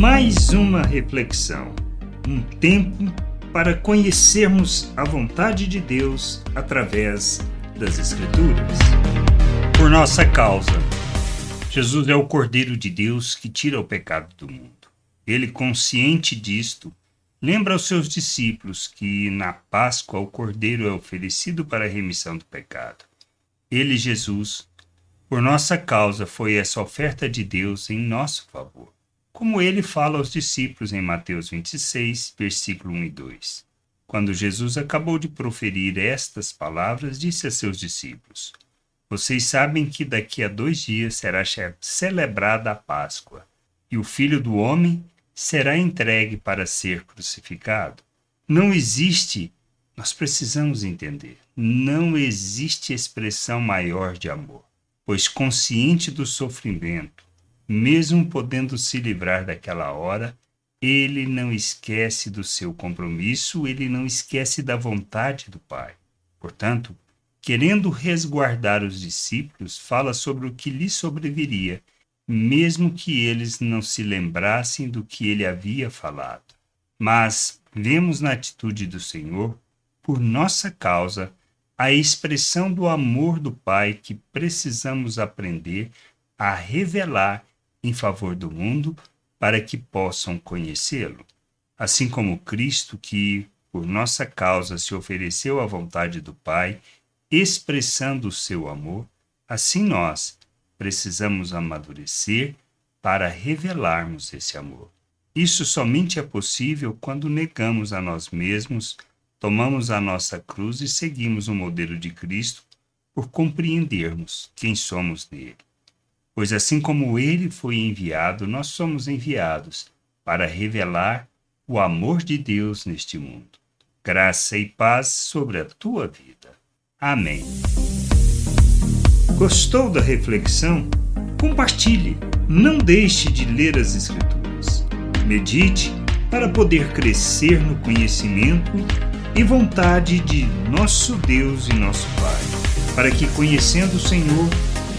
mais uma reflexão, um tempo para conhecermos a vontade de Deus através das Escrituras. Por nossa causa, Jesus é o Cordeiro de Deus que tira o pecado do mundo. Ele, consciente disto, lembra aos seus discípulos que na Páscoa o Cordeiro é oferecido para a remissão do pecado. Ele, Jesus, por nossa causa, foi essa oferta de Deus em nosso favor. Como ele fala aos discípulos em Mateus 26, versículo 1 e 2. Quando Jesus acabou de proferir estas palavras, disse a seus discípulos: Vocês sabem que daqui a dois dias será celebrada a Páscoa, e o Filho do Homem será entregue para ser crucificado. Não existe, nós precisamos entender, não existe expressão maior de amor, pois consciente do sofrimento, mesmo podendo se livrar daquela hora, ele não esquece do seu compromisso, ele não esquece da vontade do Pai. Portanto, querendo resguardar os discípulos, fala sobre o que lhe sobreviria mesmo que eles não se lembrassem do que ele havia falado. Mas vemos na atitude do Senhor, por nossa causa, a expressão do amor do Pai que precisamos aprender a revelar em favor do mundo para que possam conhecê-lo. Assim como Cristo, que por nossa causa se ofereceu à vontade do Pai, expressando o seu amor, assim nós, precisamos amadurecer para revelarmos esse amor. Isso somente é possível quando negamos a nós mesmos, tomamos a nossa cruz e seguimos o modelo de Cristo por compreendermos quem somos nele. Pois assim como ele foi enviado, nós somos enviados para revelar o amor de Deus neste mundo. Graça e paz sobre a tua vida. Amém. Gostou da reflexão? Compartilhe. Não deixe de ler as Escrituras. Medite para poder crescer no conhecimento e vontade de nosso Deus e nosso Pai, para que, conhecendo o Senhor,